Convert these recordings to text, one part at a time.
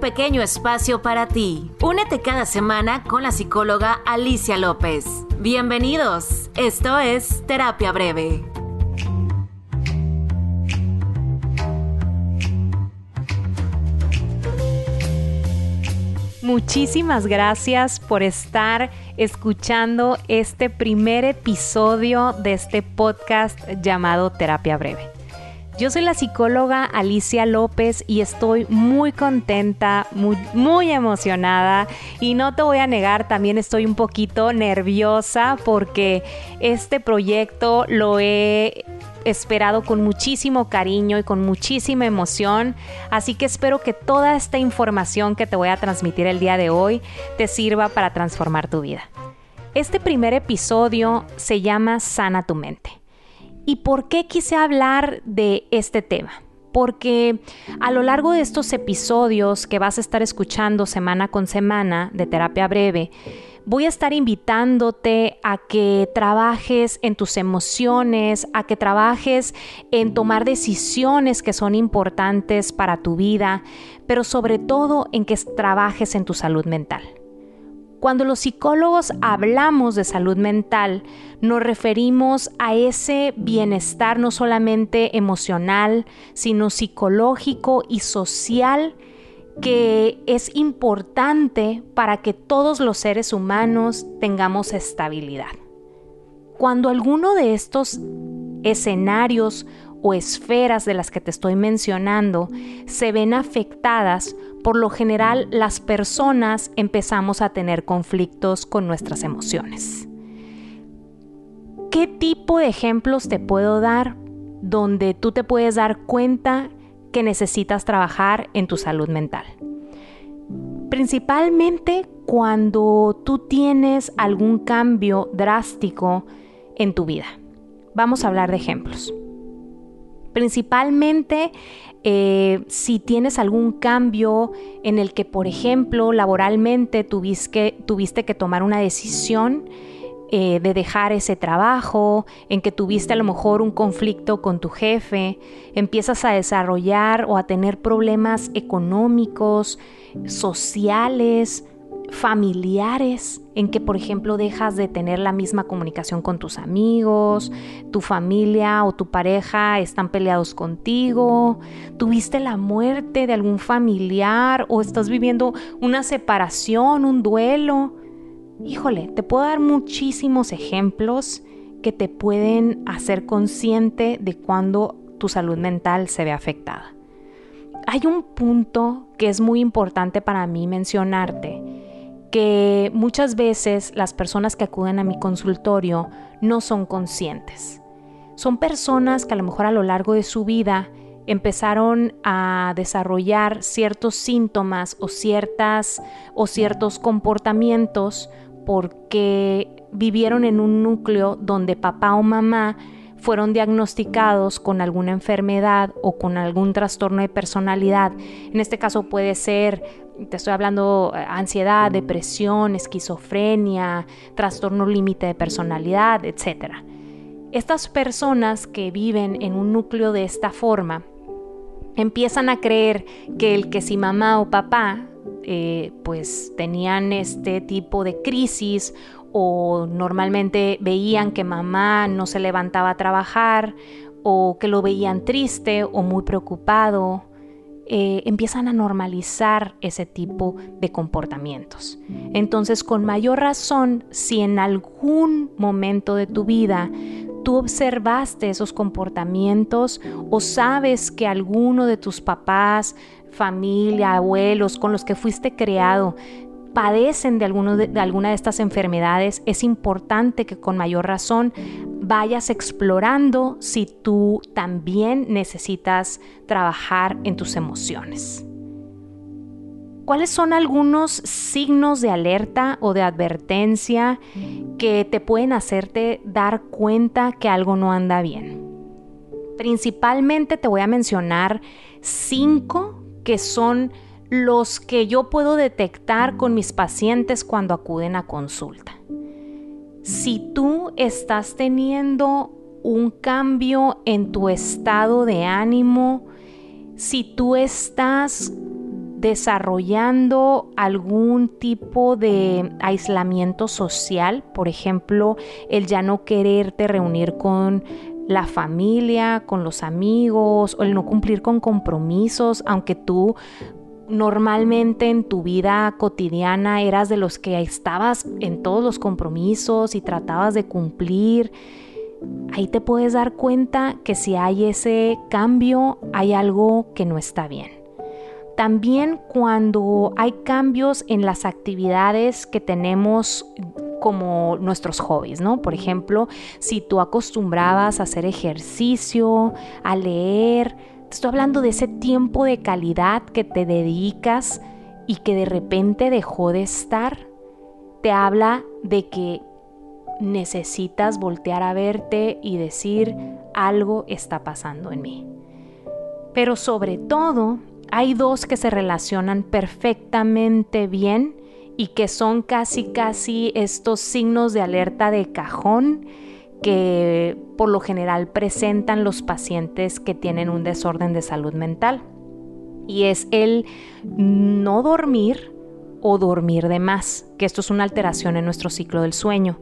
pequeño espacio para ti. Únete cada semana con la psicóloga Alicia López. Bienvenidos, esto es Terapia Breve. Muchísimas gracias por estar escuchando este primer episodio de este podcast llamado Terapia Breve. Yo soy la psicóloga Alicia López y estoy muy contenta, muy, muy, emocionada y no te voy a negar, también estoy un poquito nerviosa porque este proyecto lo he esperado con muchísimo cariño y con muchísima emoción, así que espero que toda esta información que te voy a transmitir el día de hoy te sirva para transformar tu vida. Este primer episodio se llama Sana tu mente. ¿Y por qué quise hablar de este tema? Porque a lo largo de estos episodios que vas a estar escuchando semana con semana de terapia breve, voy a estar invitándote a que trabajes en tus emociones, a que trabajes en tomar decisiones que son importantes para tu vida, pero sobre todo en que trabajes en tu salud mental. Cuando los psicólogos hablamos de salud mental, nos referimos a ese bienestar no solamente emocional, sino psicológico y social que es importante para que todos los seres humanos tengamos estabilidad. Cuando alguno de estos escenarios o esferas de las que te estoy mencionando se ven afectadas, por lo general las personas empezamos a tener conflictos con nuestras emociones. ¿Qué tipo de ejemplos te puedo dar donde tú te puedes dar cuenta que necesitas trabajar en tu salud mental. Principalmente cuando tú tienes algún cambio drástico en tu vida. Vamos a hablar de ejemplos. Principalmente eh, si tienes algún cambio en el que, por ejemplo, laboralmente tuviste, tuviste que tomar una decisión eh, de dejar ese trabajo, en que tuviste a lo mejor un conflicto con tu jefe, empiezas a desarrollar o a tener problemas económicos, sociales, familiares, en que por ejemplo dejas de tener la misma comunicación con tus amigos, tu familia o tu pareja están peleados contigo, tuviste la muerte de algún familiar o estás viviendo una separación, un duelo híjole, te puedo dar muchísimos ejemplos que te pueden hacer consciente de cuando tu salud mental se ve afectada. Hay un punto que es muy importante para mí mencionarte, que muchas veces las personas que acuden a mi consultorio no son conscientes. Son personas que a lo mejor a lo largo de su vida empezaron a desarrollar ciertos síntomas o ciertas o ciertos comportamientos porque vivieron en un núcleo donde papá o mamá fueron diagnosticados con alguna enfermedad o con algún trastorno de personalidad. En este caso puede ser, te estoy hablando, eh, ansiedad, depresión, esquizofrenia, trastorno límite de personalidad, etc. Estas personas que viven en un núcleo de esta forma empiezan a creer que el que si mamá o papá eh, pues tenían este tipo de crisis o normalmente veían que mamá no se levantaba a trabajar o que lo veían triste o muy preocupado, eh, empiezan a normalizar ese tipo de comportamientos. Entonces, con mayor razón, si en algún momento de tu vida tú observaste esos comportamientos o sabes que alguno de tus papás, familia, abuelos con los que fuiste creado padecen de, de, alguna de estas enfermedades, es importante que con mayor razón vayas explorando si tú también necesitas trabajar en tus emociones. ¿Cuáles son algunos signos de alerta o de advertencia que te pueden hacerte dar cuenta que algo no anda bien? Principalmente te voy a mencionar cinco que son los que yo puedo detectar con mis pacientes cuando acuden a consulta. Si tú estás teniendo un cambio en tu estado de ánimo, si tú estás desarrollando algún tipo de aislamiento social, por ejemplo, el ya no quererte reunir con la familia, con los amigos, o el no cumplir con compromisos, aunque tú normalmente en tu vida cotidiana eras de los que estabas en todos los compromisos y tratabas de cumplir, ahí te puedes dar cuenta que si hay ese cambio, hay algo que no está bien. También cuando hay cambios en las actividades que tenemos como nuestros hobbies, ¿no? Por ejemplo, si tú acostumbrabas a hacer ejercicio, a leer, te estoy hablando de ese tiempo de calidad que te dedicas y que de repente dejó de estar, te habla de que necesitas voltear a verte y decir algo está pasando en mí. Pero sobre todo, hay dos que se relacionan perfectamente bien y que son casi casi estos signos de alerta de cajón que por lo general presentan los pacientes que tienen un desorden de salud mental. Y es el no dormir o dormir de más, que esto es una alteración en nuestro ciclo del sueño.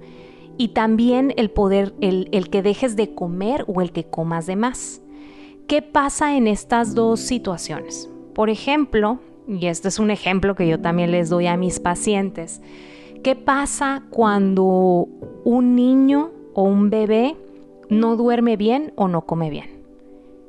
Y también el poder, el, el que dejes de comer o el que comas de más. ¿Qué pasa en estas dos situaciones? Por ejemplo, y este es un ejemplo que yo también les doy a mis pacientes, ¿qué pasa cuando un niño o un bebé no duerme bien o no come bien?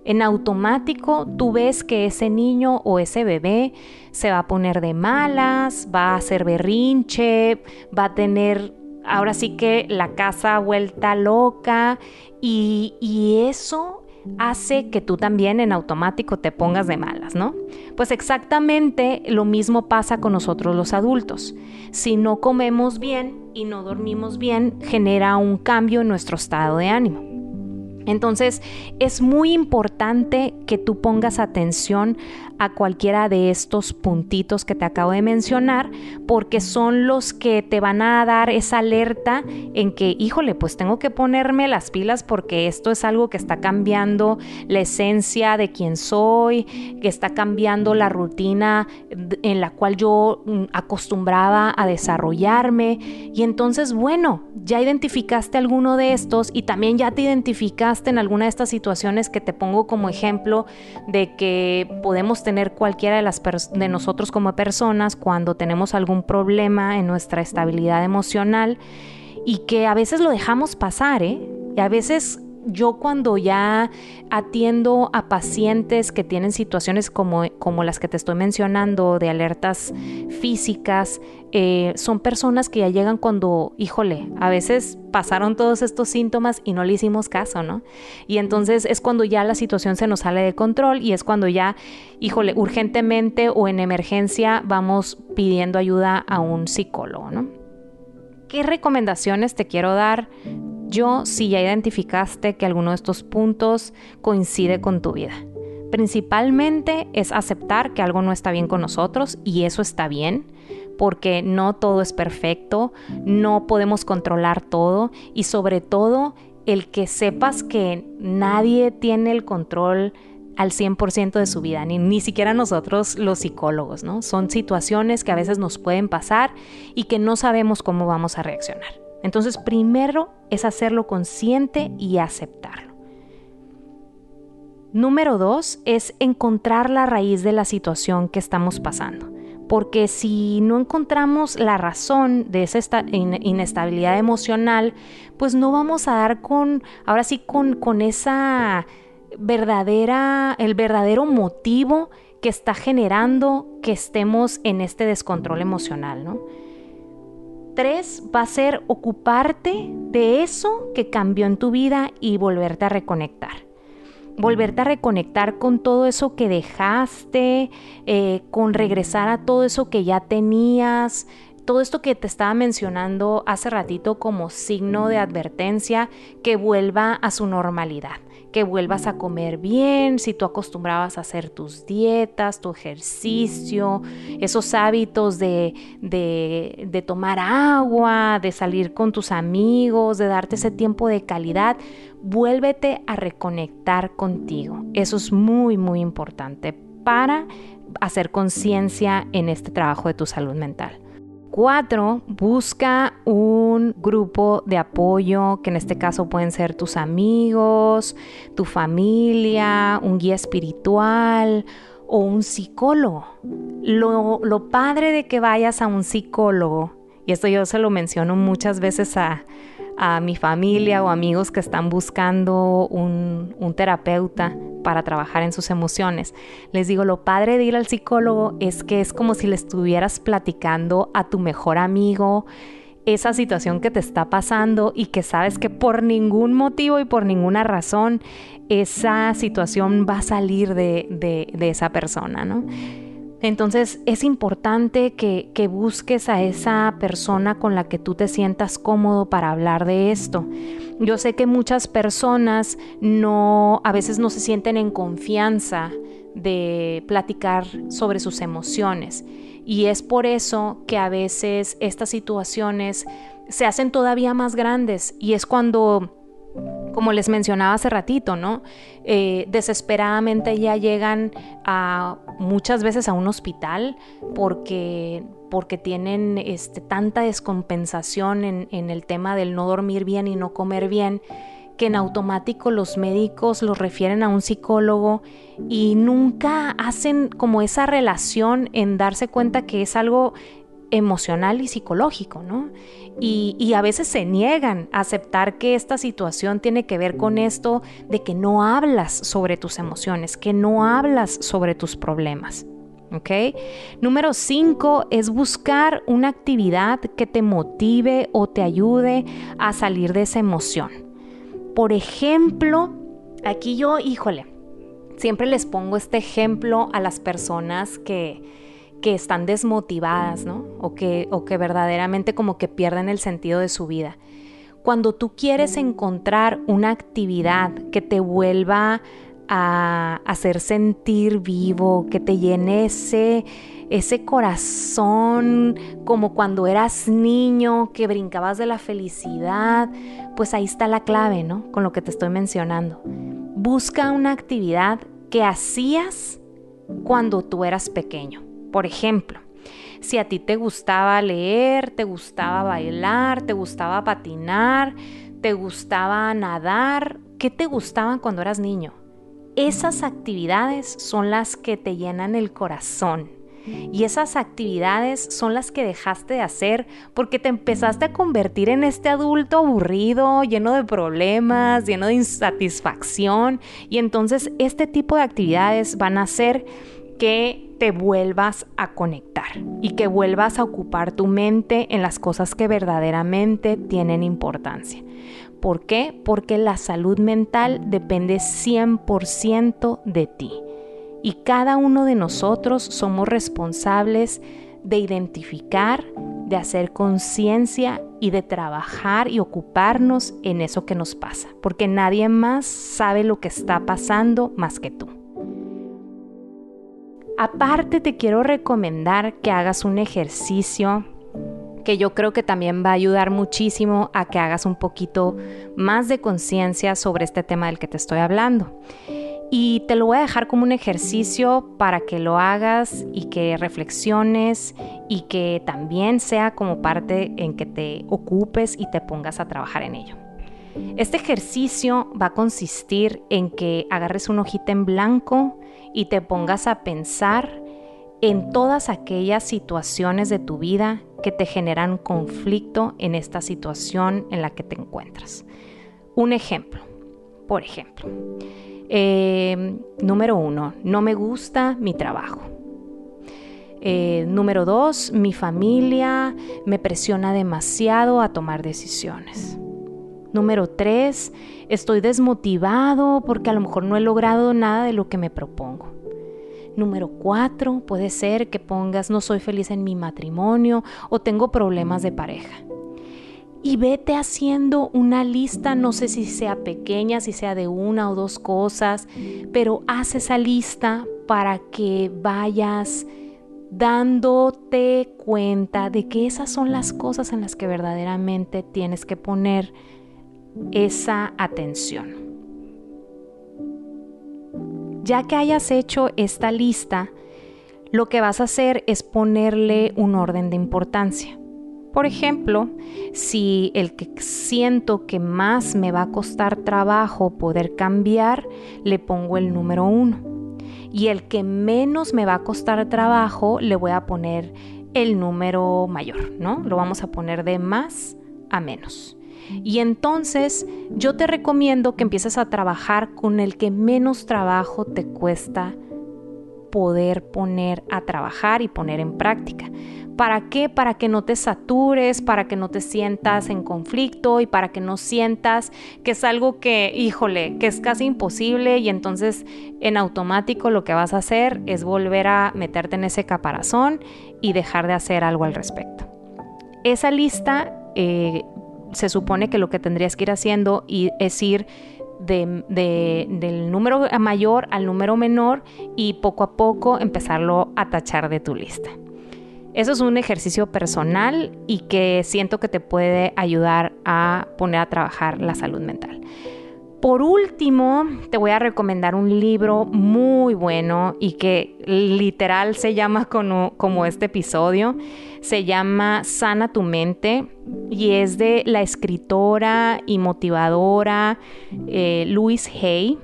En automático tú ves que ese niño o ese bebé se va a poner de malas, va a hacer berrinche, va a tener ahora sí que la casa vuelta loca y, y eso hace que tú también en automático te pongas de malas, ¿no? Pues exactamente lo mismo pasa con nosotros los adultos. Si no comemos bien y no dormimos bien, genera un cambio en nuestro estado de ánimo. Entonces es muy importante que tú pongas atención a cualquiera de estos puntitos que te acabo de mencionar, porque son los que te van a dar esa alerta en que, híjole, pues tengo que ponerme las pilas porque esto es algo que está cambiando la esencia de quién soy, que está cambiando la rutina en la cual yo mm, acostumbraba a desarrollarme. Y entonces, bueno, ya identificaste alguno de estos y también ya te identificaste en alguna de estas situaciones que te pongo como ejemplo de que podemos tener cualquiera de, las de nosotros como personas cuando tenemos algún problema en nuestra estabilidad emocional y que a veces lo dejamos pasar, ¿eh? Y a veces yo cuando ya atiendo a pacientes que tienen situaciones como, como las que te estoy mencionando, de alertas físicas, eh, son personas que ya llegan cuando, híjole, a veces pasaron todos estos síntomas y no le hicimos caso, ¿no? Y entonces es cuando ya la situación se nos sale de control y es cuando ya, híjole, urgentemente o en emergencia vamos pidiendo ayuda a un psicólogo, ¿no? ¿Qué recomendaciones te quiero dar? Yo, si ya identificaste que alguno de estos puntos coincide con tu vida. Principalmente es aceptar que algo no está bien con nosotros y eso está bien porque no todo es perfecto, no podemos controlar todo y sobre todo el que sepas que nadie tiene el control al 100% de su vida, ni, ni siquiera nosotros los psicólogos, ¿no? Son situaciones que a veces nos pueden pasar y que no sabemos cómo vamos a reaccionar. Entonces, primero es hacerlo consciente y aceptarlo. Número dos es encontrar la raíz de la situación que estamos pasando. Porque si no encontramos la razón de esa inestabilidad emocional, pues no vamos a dar con, ahora sí, con, esa verdadera, el verdadero motivo que está generando que estemos en este descontrol emocional, ¿no? Tres va a ser ocuparte de eso que cambió en tu vida y volverte a reconectar. Volverte a reconectar con todo eso que dejaste, eh, con regresar a todo eso que ya tenías, todo esto que te estaba mencionando hace ratito como signo de advertencia que vuelva a su normalidad que vuelvas a comer bien, si tú acostumbrabas a hacer tus dietas, tu ejercicio, esos hábitos de, de, tomar agua, de salir con tus amigos, de darte ese tiempo de calidad, vuélvete a reconectar contigo. Eso es muy, muy importante para hacer conciencia en este trabajo de tu salud mental. Cuatro, busca un grupo de apoyo, que en este caso pueden ser tus amigos, tu familia, un guía espiritual o un psicólogo. Lo, lo padre de que vayas a un psicólogo, y esto yo se lo menciono muchas veces a, a mi familia o amigos que están buscando un, un, terapeuta para trabajar en sus emociones. Les digo, lo padre de ir al psicólogo es que es como si le estuvieras platicando a tu mejor amigo esa situación que te está pasando y que sabes que por ningún motivo y por ninguna razón esa situación va a salir de, de, de esa persona, ¿no? Entonces es importante que, busques a esa persona con la que tú te sientas cómodo para hablar de esto. Yo sé que muchas personas no, a veces no se sienten en confianza de platicar sobre sus emociones y es por eso que a veces estas situaciones se hacen todavía más grandes y es cuando como les mencionaba hace ratito, ¿no? Eh, desesperadamente ya llegan a muchas veces a un hospital porque, porque tienen este, tanta descompensación en, en el tema del no dormir bien y no comer bien que en automático los médicos los refieren a un psicólogo y nunca hacen como esa relación en darse cuenta que es algo emocional y psicológico, ¿no? Y, a veces se niegan a aceptar que esta situación tiene que ver con esto de que no hablas sobre tus emociones, que no hablas sobre tus problemas. ¿Ok? Número cinco es buscar una actividad que te motive o te ayude a salir de esa emoción. Por ejemplo, aquí yo, híjole, siempre les pongo este ejemplo a las personas que, que están desmotivadas, ¿no? O que, o que verdaderamente como que pierden el sentido de su vida. Cuando tú quieres encontrar una actividad que te vuelva a hacer sentir vivo, que te llene ese, ese corazón como cuando eras niño, que brincabas de la felicidad, pues ahí está la clave, ¿no? Con lo que te estoy mencionando. Busca una actividad que hacías cuando tú eras pequeño. Por ejemplo, si a ti te gustaba leer, te gustaba bailar, te gustaba patinar, te gustaba nadar, ¿qué te gustaban cuando eras niño? Esas actividades son las que te llenan el corazón. Y esas actividades son las que dejaste de hacer porque te empezaste a convertir en este adulto aburrido, lleno de problemas, lleno de insatisfacción. Y entonces este tipo de actividades van a hacer que te vuelvas a conectar y que vuelvas a ocupar tu mente en las cosas que verdaderamente tienen importancia. ¿Por qué? Porque la salud mental depende 100% de ti. Y cada uno de nosotros somos responsables de identificar, de hacer conciencia y de trabajar y ocuparnos en eso que nos pasa. Porque nadie más sabe lo que está pasando más que tú. Aparte te quiero recomendar que hagas un ejercicio que yo creo que también va a ayudar muchísimo a que hagas un poquito más de conciencia sobre este tema del que te estoy hablando. Y te lo voy a dejar como un ejercicio para que lo hagas y que reflexiones y que también sea como parte en que te ocupes y te pongas a trabajar en ello. Este ejercicio va a consistir en que agarres una hojita en blanco y te pongas a pensar en todas aquellas situaciones de tu vida que te generan conflicto en esta situación en la que te encuentras. Un ejemplo, por ejemplo, em, número uno, no me gusta mi trabajo. Eh, número dos, mi familia me presiona demasiado a tomar decisiones. Número tres, estoy desmotivado porque a lo mejor no he logrado nada de lo que me propongo. Número cuatro, puede ser que pongas no soy feliz en mi matrimonio o tengo problemas de pareja. Y vete haciendo una lista, no sé si sea pequeña, si sea de una o dos cosas, pero haz esa lista para que vayas dándote cuenta de que esas son las cosas en las que verdaderamente tienes que poner esa atención. Ya que hayas hecho esta lista, lo que vas a hacer es ponerle un orden de importancia. Por ejemplo, si el que siento que más me va a costar trabajo poder cambiar, le pongo el número uno. Y el que menos me va a costar trabajo, le voy a poner el número mayor, ¿no? Lo vamos a poner de más a menos. Y entonces yo te recomiendo que empieces a trabajar con el que menos trabajo te cuesta poder poner a trabajar y poner en práctica. ¿Para qué? Para que no te satures, para que no te sientas en conflicto y para que no sientas que es algo que, híjole, que es casi imposible y entonces en automático lo que vas a hacer es volver a meterte en ese caparazón y dejar de hacer algo al respecto. Esa lista eh, se supone que lo que tendrías que ir haciendo es ir del número mayor al número menor y poco a poco empezarlo a tachar de tu lista. Eso es un ejercicio personal y que siento que te puede ayudar a poner a trabajar la salud mental. Por último, te voy a recomendar un libro muy bueno y que literal se llama como, este episodio. Se llama Sana tu mente y es de la escritora y motivadora eh, Louise Hay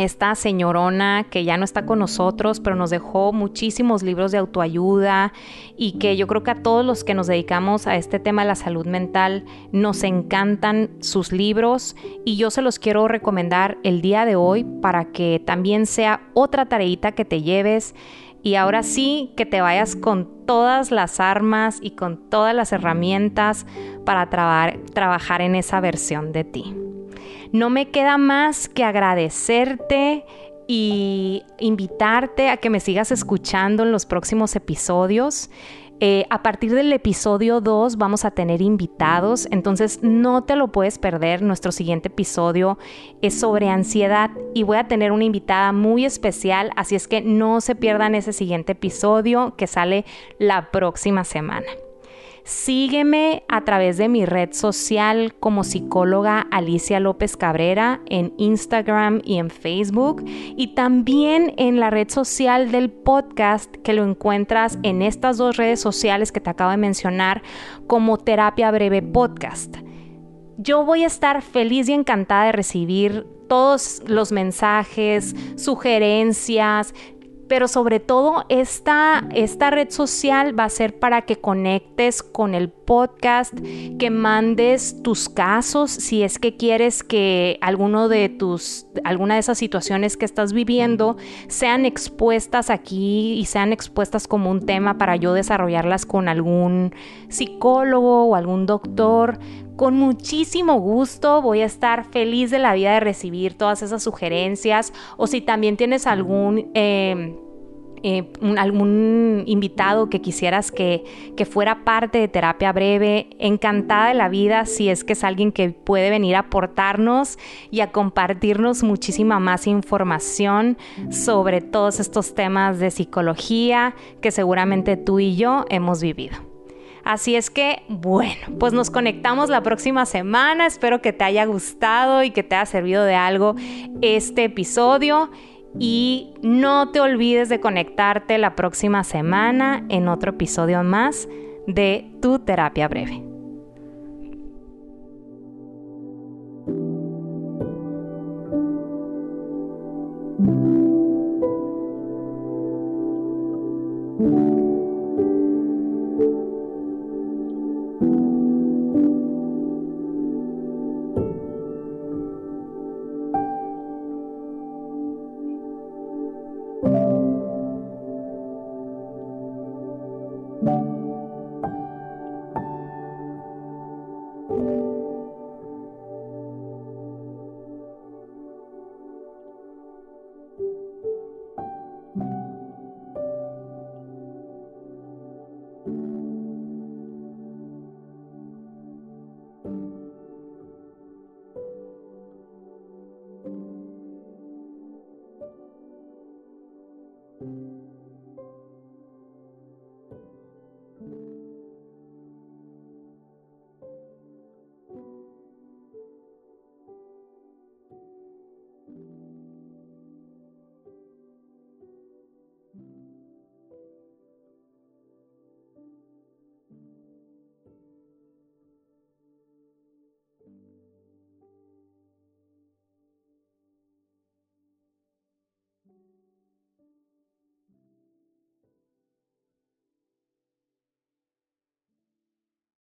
esta señorona que ya no está con nosotros, pero nos dejó muchísimos libros de autoayuda y que yo creo que a todos los que nos dedicamos a este tema de la salud mental nos encantan sus libros y yo se los quiero recomendar el día de hoy para que también sea otra tareita que te lleves y ahora sí que te vayas con todas las armas y con todas las herramientas para trabajar en esa versión de ti. No me queda más que agradecerte y invitarte a que me sigas escuchando en los próximos episodios. Eh, a partir del episodio 2 vamos a tener invitados, entonces no te lo puedes perder. Nuestro siguiente episodio es sobre ansiedad y voy a tener una invitada muy especial, así es que no se pierdan ese siguiente episodio que sale la próxima semana. Sígueme a través de mi red social como psicóloga Alicia López Cabrera en Instagram y en Facebook y también en la red social del podcast que lo encuentras en estas dos redes sociales que te acabo de mencionar como Terapia Breve Podcast. Yo voy a estar feliz y encantada de recibir todos los mensajes, sugerencias, pero sobre todo esta, esta red social va a ser para que conectes con el podcast, que mandes tus casos si es que quieres que alguno de tus, alguna de esas situaciones que estás viviendo sean expuestas aquí y sean expuestas como un tema para yo desarrollarlas con algún psicólogo o algún doctor con muchísimo gusto voy a estar feliz de la vida de recibir todas esas sugerencias o si también tienes algún... Eh, eh, algún invitado que quisieras que, que, fuera parte de terapia breve, encantada de la vida si es que es alguien que puede venir a aportarnos y a compartirnos muchísima más información sobre todos estos temas de psicología que seguramente tú y yo hemos vivido. Así es que, bueno, pues nos conectamos la próxima semana. Espero que te haya gustado y que te haya servido de algo este episodio. Y no te olvides de conectarte la próxima semana en otro episodio más de Tu Terapia Breve.